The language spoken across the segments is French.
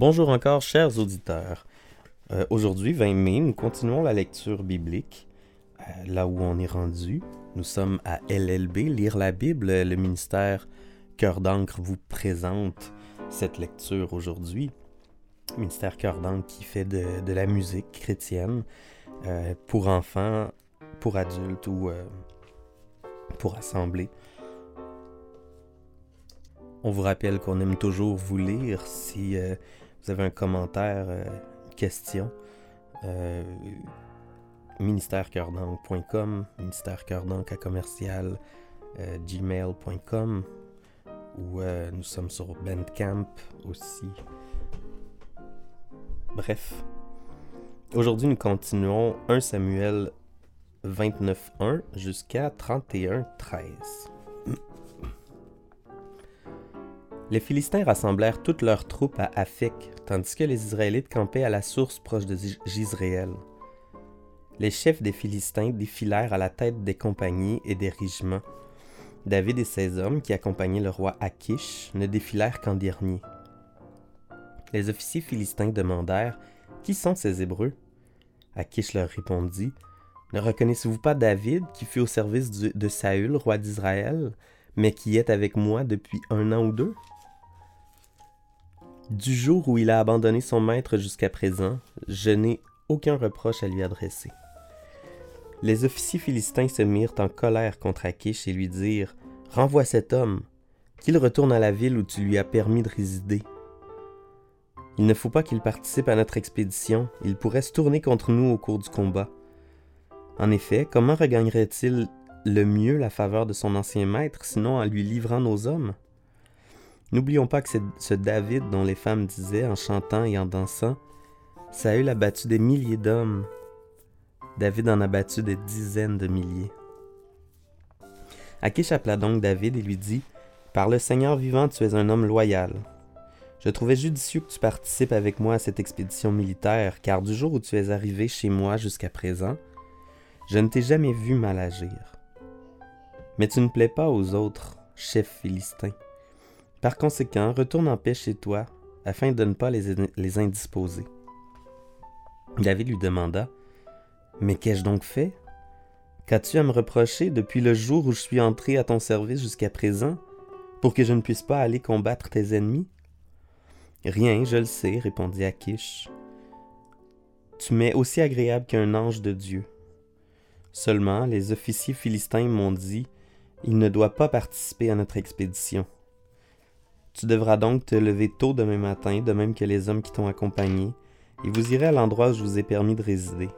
Bonjour encore, chers auditeurs. Euh, Aujourd'hui, 20 mai, nous continuons la lecture biblique. Euh, là où on est rendu, nous sommes à LLB, Lire la Bible. Le ministère Cœur d'encre vous présente cette lecture aujourd'hui. Ministère Cœur d'encre qui fait de, la musique chrétienne euh, pour enfants, pour adultes ou pour assemblée. On vous rappelle qu'on aime toujours vous lire. Si vous avez un commentaire, euh, question, euh, ministèrecoeurdanque.com, ministèrecoeurdanque à commercial euh, gmail.com ou euh, nous sommes sur Bandcamp aussi. Bref. Aujourd'hui, nous continuons 1 Samuel 29.1 jusqu'à 31.13. Les Philistins rassemblèrent toutes leurs troupes à Aphek, tandis que les Israélites campaient à la source proche de Jisréel. Les chefs des Philistins défilèrent à la tête des compagnies et des régiments. David et ses hommes, qui accompagnaient le roi Akish, ne défilèrent qu'en dernier. Les officiers philistins demandèrent Qui sont ces Hébreux Akish leur répondit Ne reconnaissez-vous pas David, qui fut au service de Saül, roi d'Israël, mais qui est avec moi depuis un an ou deux Du jour où il a abandonné son maître jusqu'à présent, je n'ai aucun reproche à lui adresser. Les officiers philistins se mirent en colère contre Akish et lui dirent Renvoie cet homme, qu'il retourne à la ville où tu lui as permis de résider. Il ne faut pas qu'il participe à notre expédition, il pourrait se tourner contre nous au cours du combat. En effet, comment regagnerait-il le mieux la faveur de son ancien maître, sinon en lui livrant nos hommes N'oublions pas que c'est ce David dont les femmes disaient en chantant et en dansant Saül a battu des milliers d'hommes. David en a battu des dizaines de milliers. Akish appela donc David et lui dit Par le Seigneur vivant, tu es un homme loyal. Je trouvais judicieux que tu participes avec moi à cette expédition militaire, car du jour où tu es arrivé chez moi jusqu'à présent, je ne t'ai jamais vu mal agir. Mais tu ne plais pas aux autres, chefs philistins. Par conséquent, retourne en paix chez toi, afin de ne pas les, indisposer. David lui demanda Mais qu'ai-je donc fait? Qu'as-tu à me reprocher depuis le jour où je suis entré à ton service jusqu'à présent, pour que je ne puisse pas aller combattre tes ennemis? Rien, je le sais, répondit Akish. Tu m'es aussi agréable qu'un ange de Dieu. Seulement, les officiers philistins m'ont dit Il ne doit pas participer à notre expédition. Tu devras donc te lever tôt demain matin, de même que les hommes qui t'ont accompagné, et vous irez à l'endroit où je vous ai permis de résider.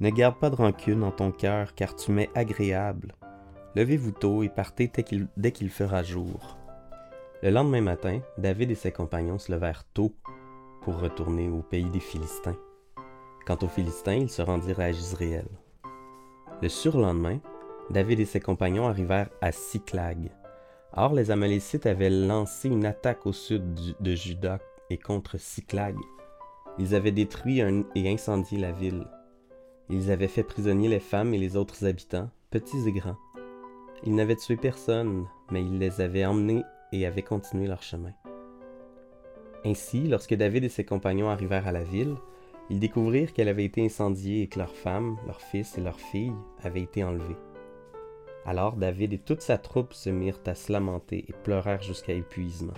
Ne garde pas de rancune en ton cœur, car tu m'es agréable. Levez-vous tôt et partez dès qu'il, fera jour. Le lendemain matin, David et ses compagnons se levèrent tôt pour retourner au pays des Philistins. Quant aux Philistins, ils se rendirent à Jisréel. Le surlendemain, David et ses compagnons arrivèrent à Siklag. Or, les Amalécites avaient lancé une attaque au sud de Juda et contre Siklag. Ils avaient détruit et incendié la ville. Ils avaient fait prisonnier les femmes et les autres habitants, petits et grands. Ils n'avaient tué personne, mais ils les avaient emmenés et avaient continué leur chemin. Ainsi, lorsque David et ses compagnons arrivèrent à la ville, ils découvrirent qu'elle avait été incendiée et que leurs femmes, leurs fils et leurs filles avaient été enlevés. Alors David et toute sa troupe se mirent à se lamenter et pleurèrent jusqu'à épuisement.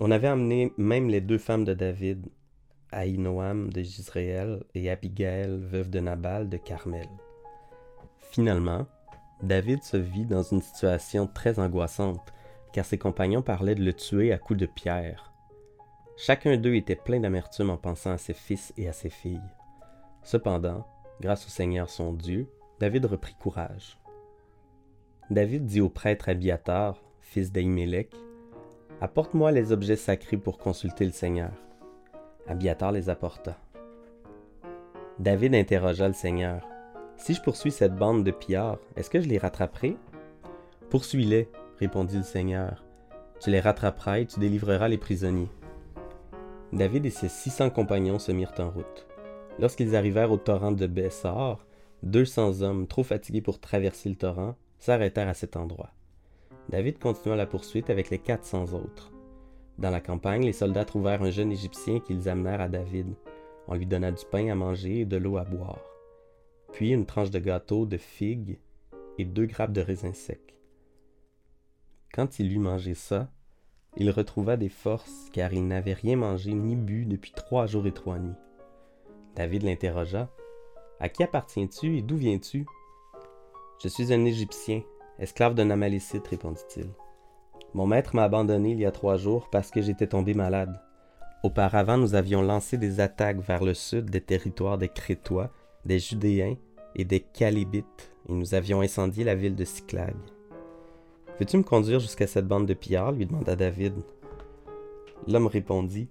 On avait emmené même les deux femmes de David, Aïnoam de Jisraël et Abigail, veuve de Nabal de Carmel. Finalement, David se vit dans une situation très angoissante, car ses compagnons parlaient de le tuer à coups de pierre. Chacun d'eux était plein d'amertume en pensant à ses fils et à ses filles. Cependant, grâce au Seigneur son Dieu, David reprit courage. David dit au prêtre Abiatar, fils d'Ahimelech, Apporte-moi les objets sacrés pour consulter le Seigneur. Abiatar les apporta. David interrogea le Seigneur. Si je poursuis cette bande de pillards, est-ce que je les rattraperai? Poursuis-les, répondit le Seigneur. Tu les rattraperas et tu délivreras les prisonniers. David et ses six cents compagnons se mirent en route. Lorsqu'ils arrivèrent au torrent de Bessar, deux cents hommes, trop fatigués pour traverser le torrent, s'arrêtèrent à cet endroit. David continua la poursuite avec les quatre cents autres. Dans la campagne, les soldats trouvèrent un jeune Égyptien qu'ils amenèrent à David. On lui donna du pain à manger et de l'eau à boire, puis une tranche de gâteau de figues et deux grappes de raisins secs. Quand il eut mangé ça, il retrouva des forces car il n'avait rien mangé ni bu depuis trois jours et trois nuits. David l'interrogea. À qui appartiens-tu et d'où viens-tu? Je suis un Égyptien, esclave d'un Amalécite, répondit-il. Mon maître m'a abandonné il y a trois jours parce que j'étais tombé malade. Auparavant, nous avions lancé des attaques vers le sud des territoires des Crétois, des Judéens et des Calébites, et nous avions incendié la ville de Cyclag. Veux-tu me conduire jusqu'à cette bande de pillards? lui demanda David. L'homme répondit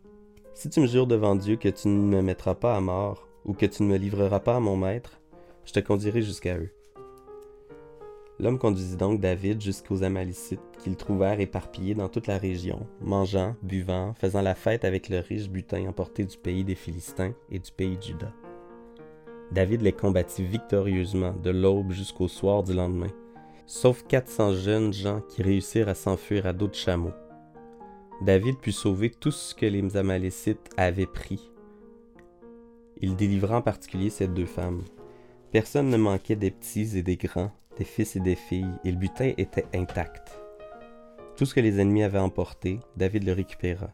Si tu me jures devant Dieu que tu ne me mettras pas à mort, ou que tu ne me livreras pas à mon maître, je te conduirai jusqu'à eux. L'homme conduisit donc David jusqu'aux Amalécites qu'ils trouvèrent éparpillés dans toute la région, mangeant, buvant, faisant la fête avec le riche butin emporté du pays des Philistins et du pays de Juda. David les combattit victorieusement de l'aube jusqu'au soir du lendemain, sauf 400 jeunes gens qui réussirent à s'enfuir à de chameaux. David put sauver tout ce que les Amalécites avaient pris. Il délivra en particulier ces deux femmes. Personne ne manquait des petits et des grands, des fils et des filles, et le butin était intact. Tout ce que les ennemis avaient emporté, David le récupéra.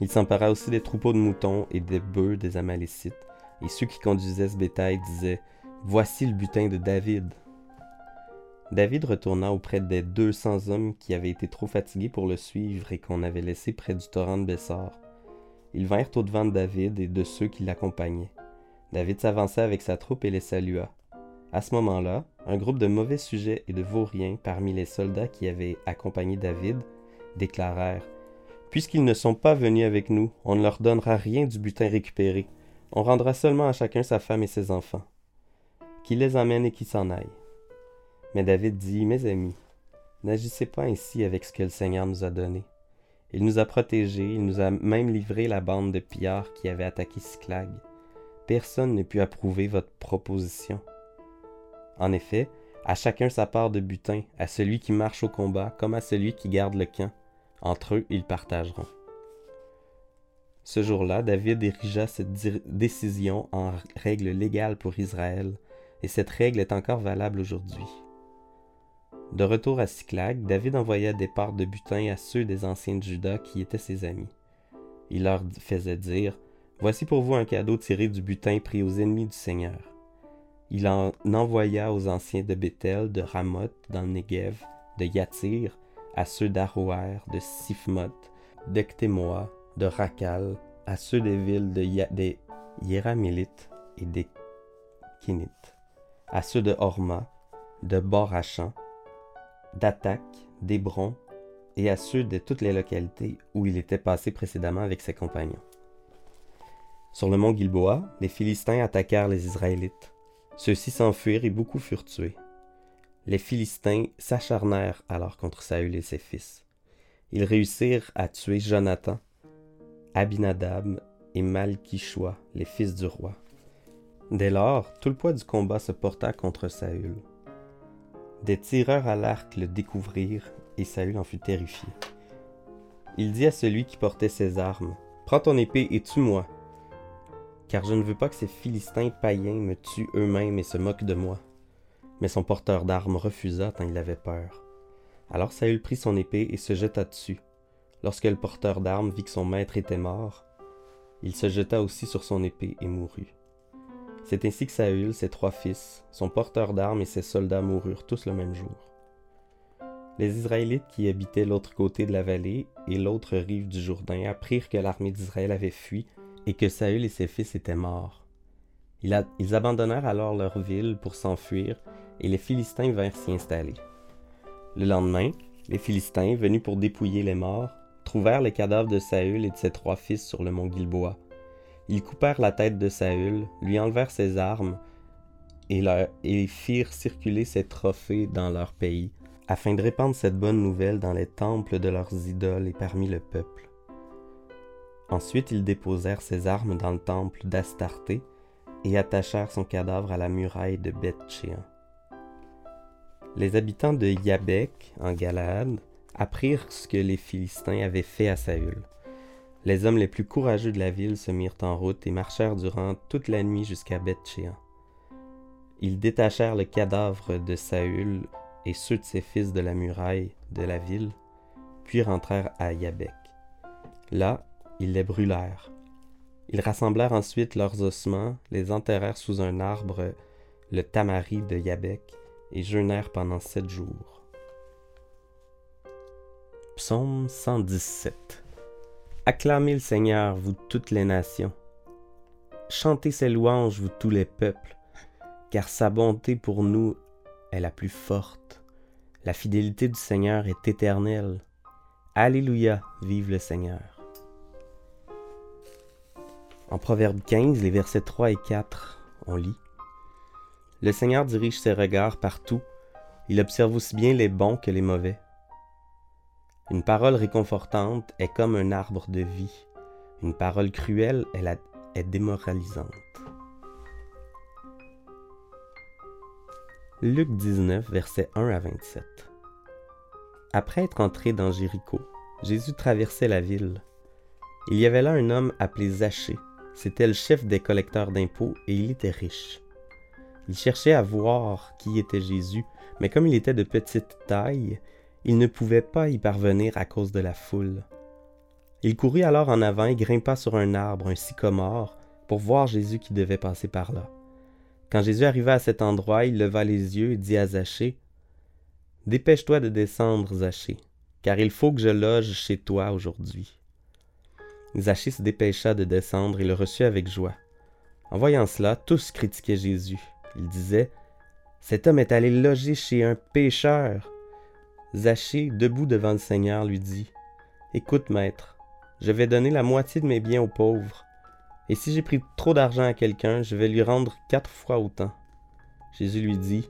Il s'empara aussi des troupeaux de moutons et des bœufs des Amalécites, et ceux qui conduisaient ce bétail disaient Voici le butin de David. David retourna auprès des deux cents hommes qui avaient été trop fatigués pour le suivre et qu'on avait laissés près du torrent de Bessar. Ils vinrent au-devant de David et de ceux qui l'accompagnaient. David s'avança avec sa troupe et les salua. À ce moment-là, un groupe de mauvais sujets et de vauriens parmi les soldats qui avaient accompagné David déclarèrent Puisqu'ils ne sont pas venus avec nous, on ne leur donnera rien du butin récupéré. On rendra seulement à chacun sa femme et ses enfants. Qui les amène et qui s'en aille. Mais David dit, Mes amis, n'agissez pas ainsi avec ce que le Seigneur nous a donné. Il nous a protégés, il nous a même livré la bande de pillards qui avait attaqué Cyclag. Personne ne put approuver votre proposition. En effet, à chacun sa part de butin, à celui qui marche au combat comme à celui qui garde le camp. Entre eux, ils partageront. Ce jour-là, David érigea cette décision en règle légale pour Israël, et cette règle est encore valable aujourd'hui. De retour à Cyclag, David envoya des parts de butin à ceux des anciens de Juda qui étaient ses amis. Il leur faisait dire Voici pour vous un cadeau tiré du butin pris aux ennemis du Seigneur. Il en envoya aux anciens de Bethel, de Ramoth, dans le Negev, de Yatir, à ceux d'Aroer, de Sifmoth, d'Ectémoa, de Rakal, à ceux des villes de des Yéramilites et des Kinites, à ceux de Horma, de Borachan, d'Attaque, d'Hébron et à ceux de toutes les localités où il était passé précédemment avec ses compagnons. Sur le mont Gilboa, les Philistins attaquèrent les Israélites. Ceux-ci s'enfuirent et beaucoup furent tués. Les Philistins s'acharnèrent alors contre Saül et ses fils. Ils réussirent à tuer Jonathan, Abinadab et Malkichoua, les fils du roi. Dès lors, tout le poids du combat se porta contre Saül. Des tireurs à l'arc le découvrirent, et Saül en fut terrifié. Il dit à celui qui portait ses armes, Prends ton épée et tue-moi, car je ne veux pas que ces Philistins païens me tuent eux-mêmes et se moquent de moi. Mais son porteur d'armes refusa tant il avait peur. Alors Saül prit son épée et se jeta dessus. Lorsque le porteur d'armes vit que son maître était mort, il se jeta aussi sur son épée et mourut. C'est ainsi que Saül, ses trois fils, son porteur d'armes et ses soldats moururent tous le même jour. Les Israélites qui habitaient l'autre côté de la vallée et l'autre rive du Jourdain apprirent que l'armée d'Israël avait fui et que Saül et ses fils étaient morts. Ils abandonnèrent alors leur ville pour s'enfuir et les Philistins vinrent s'y installer. Le lendemain, les Philistins, venus pour dépouiller les morts, trouvèrent les cadavres de Saül et de ses trois fils sur le mont Gilboa. Ils coupèrent la tête de Saül, lui enlevèrent ses armes et, et firent circuler ses trophées dans leur pays, afin de répandre cette bonne nouvelle dans les temples de leurs idoles et parmi le peuple. Ensuite ils déposèrent ses armes dans le temple d'Astarté et attachèrent son cadavre à la muraille de beth Les habitants de Yabek, en Galaad, apprirent ce que les Philistins avaient fait à Saül. Les hommes les plus courageux de la ville se mirent en route et marchèrent durant toute la nuit jusqu'à Beth-Chéan. Ils détachèrent le cadavre de Saül et ceux de ses fils de la muraille de la ville, puis rentrèrent à Yabek. Là, ils les brûlèrent. Ils rassemblèrent ensuite leurs ossements, les enterrèrent sous un arbre, le tamari de Yabek, et jeûnèrent pendant sept jours. Psaume 117 Acclamez le Seigneur, vous toutes les nations. Chantez ses louanges, vous tous les peuples, car sa bonté pour nous est la plus forte. La fidélité du Seigneur est éternelle. Alléluia, vive le Seigneur. En Proverbe 15, les versets 3 et 4, on lit Le Seigneur dirige ses regards partout, il observe aussi bien les bons que les mauvais. Une parole réconfortante est comme un arbre de vie. Une parole cruelle est, est démoralisante. Luc 19, versets 1 à 27. Après être entré dans Jéricho, Jésus traversait la ville. Il y avait là un homme appelé Zachée. C'était le chef des collecteurs d'impôts et il était riche. Il cherchait à voir qui était Jésus, mais comme il était de petite taille, il ne pouvait pas y parvenir à cause de la foule. Il courut alors en avant et grimpa sur un arbre, un sycomore, pour voir Jésus qui devait passer par là. Quand Jésus arriva à cet endroit, il leva les yeux et dit à Zachée Dépêche-toi de descendre, Zachée, car il faut que je loge chez toi aujourd'hui. Zachée se dépêcha de descendre et le reçut avec joie. En voyant cela, tous critiquaient Jésus. Ils disaient Cet homme est allé loger chez un pécheur. Zachée, debout devant le Seigneur, lui dit Écoute, maître, je vais donner la moitié de mes biens aux pauvres. Et si j'ai pris trop d'argent à quelqu'un, je vais lui rendre quatre fois autant. Jésus lui dit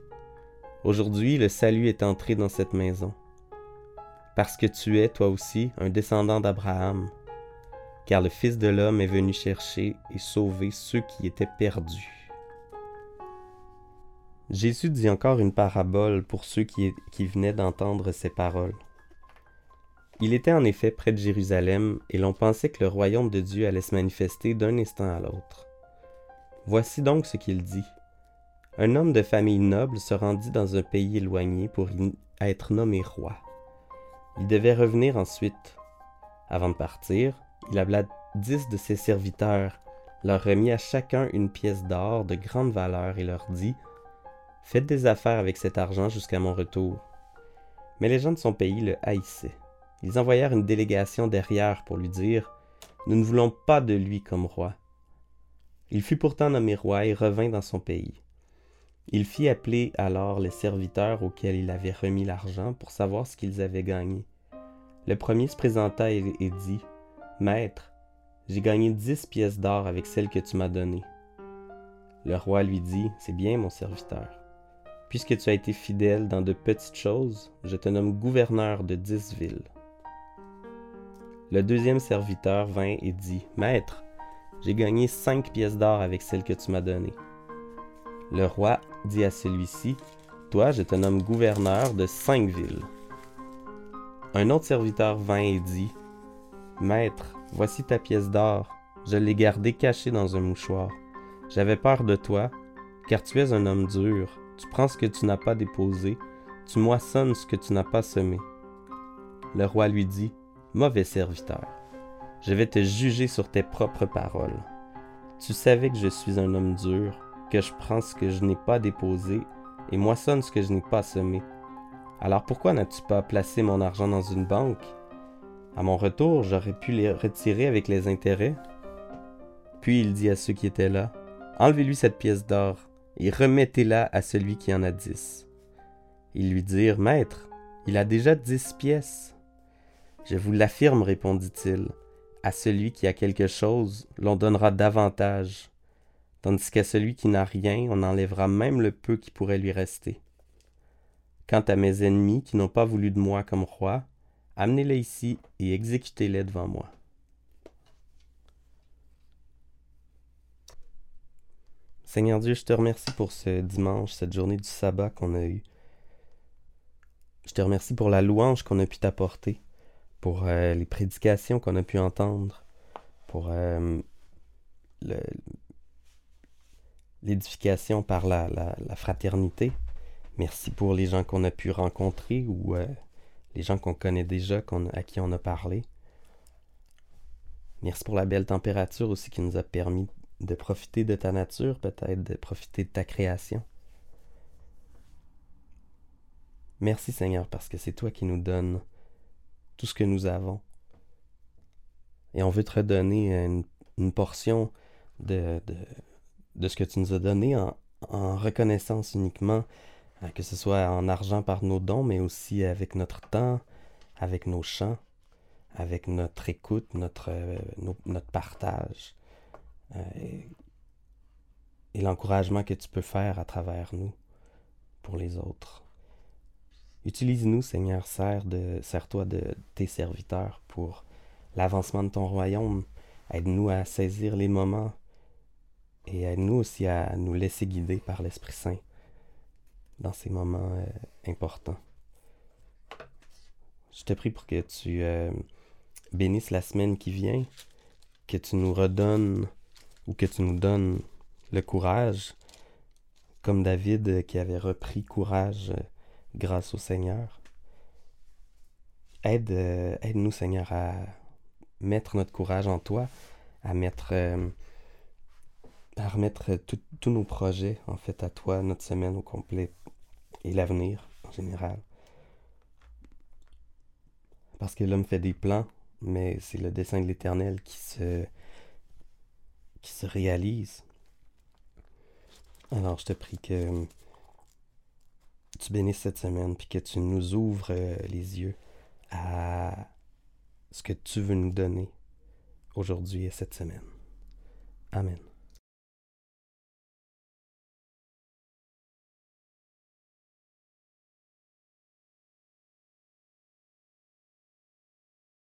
Aujourd'hui, le salut est entré dans cette maison, parce que tu es, toi aussi, un descendant d'Abraham, car le Fils de l'homme est venu chercher et sauver ceux qui étaient perdus. Jésus dit encore une parabole pour ceux qui, venaient d'entendre ces paroles. Il était en effet près de Jérusalem, et l'on pensait que le royaume de Dieu allait se manifester d'un instant à l'autre. Voici donc ce qu'il dit. Un homme de famille noble se rendit dans un pays éloigné pour y être nommé roi. Il devait revenir ensuite. Avant de partir, il appela dix de ses serviteurs, leur remit à chacun une pièce d'or de grande valeur et leur dit Faites des affaires avec cet argent jusqu'à mon retour. Mais les gens de son pays le haïssaient. Ils envoyèrent une délégation derrière pour lui dire Nous ne voulons pas de lui comme roi. Il fut pourtant nommé roi et revint dans son pays. Il fit appeler alors les serviteurs auxquels il avait remis l'argent pour savoir ce qu'ils avaient gagné. Le premier se présenta et, dit Maître, j'ai gagné dix pièces d'or avec celles que tu m'as données. Le roi lui dit C'est bien, mon serviteur. Puisque tu as été fidèle dans de petites choses, je te nomme gouverneur de dix villes. Le deuxième serviteur vint et dit, Maître, j'ai gagné cinq pièces d'or avec celles que tu m'as données. Le roi dit à celui-ci, Toi, je te nomme gouverneur de cinq villes. Un autre serviteur vint et dit, Maître, voici ta pièce d'or, je l'ai gardée cachée dans un mouchoir. J'avais peur de toi, car tu es un homme dur tu prends ce que tu n'as pas déposé, tu moissonnes ce que tu n'as pas semé. Le roi lui dit, Mauvais serviteur, je vais te juger sur tes propres paroles. Tu savais que je suis un homme dur, que je prends ce que je n'ai pas déposé et moissonne ce que je n'ai pas semé. Alors pourquoi n'as-tu pas placé mon argent dans une banque? À mon retour, j'aurais pu les retirer avec les intérêts. Puis il dit à ceux qui étaient là, Enlevez-lui cette pièce d'or et remettez-la à celui qui en a dix. Ils lui dirent, Maître, il a déjà dix pièces. Je vous l'affirme, répondit-il, à celui qui a quelque chose, l'on donnera davantage, tandis qu'à celui qui n'a rien, on enlèvera même le peu qui pourrait lui rester. Quant à mes ennemis qui n'ont pas voulu de moi comme roi, amenez-les ici et exécutez-les devant moi. Seigneur Dieu, je te remercie pour ce dimanche, cette journée du sabbat qu'on a eue. Je te remercie pour la louange qu'on a pu t'apporter, pour euh, les prédications qu'on a pu entendre, pour euh, l'édification par la, la, fraternité. Merci pour les gens qu'on a pu rencontrer ou euh, les gens qu'on connaît déjà, à qui on a parlé. Merci pour la belle température aussi qui nous a permis de profiter de ta nature, peut-être de profiter de ta création. Merci Seigneur parce que c'est toi qui nous donnes tout ce que nous avons. Et on veut te redonner une, portion de, ce que tu nous as donné en, reconnaissance uniquement que ce soit en argent par nos dons, mais aussi avec notre temps, avec nos chants, avec notre écoute, notre, euh, partage euh, et, l'encouragement que tu peux faire à travers nous pour les autres. Utilise-nous, Seigneur, sers-toi de tes serviteurs pour l'avancement de ton royaume. Aide-nous à saisir les moments et aide-nous aussi à nous laisser guider par l'Esprit Saint dans ces moments euh, importants. Je te prie pour que tu euh, bénisses la semaine qui vient, que tu nous redonnes ou que tu nous donnes le courage, comme David euh, qui avait repris courage grâce au Seigneur. Aide, aide-nous, Seigneur, à mettre notre courage en toi, à mettre à remettre tous nos projets en fait à toi, notre semaine au complet et l'avenir en général. Parce que l'homme fait des plans, mais c'est le dessein de l'Éternel qui se, qui se réalise. Alors je te prie que tu bénisses cette semaine, puis que tu nous ouvres euh, les yeux à ce que tu veux nous donner aujourd'hui et cette semaine. Amen.